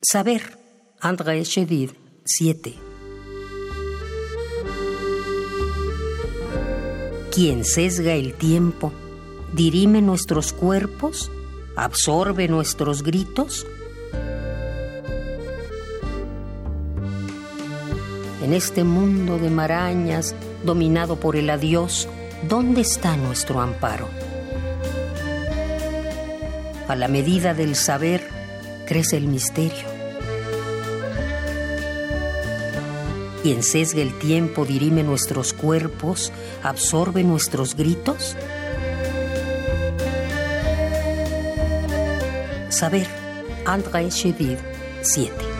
Saber, André Chedid, 7. Quien sesga el tiempo, dirime nuestros cuerpos, absorbe nuestros gritos. En este mundo de marañas, dominado por el adiós, ¿dónde está nuestro amparo? A la medida del saber crece el misterio. Quien sesga el tiempo dirime nuestros cuerpos, absorbe nuestros gritos. Saber, André Chedid, 7.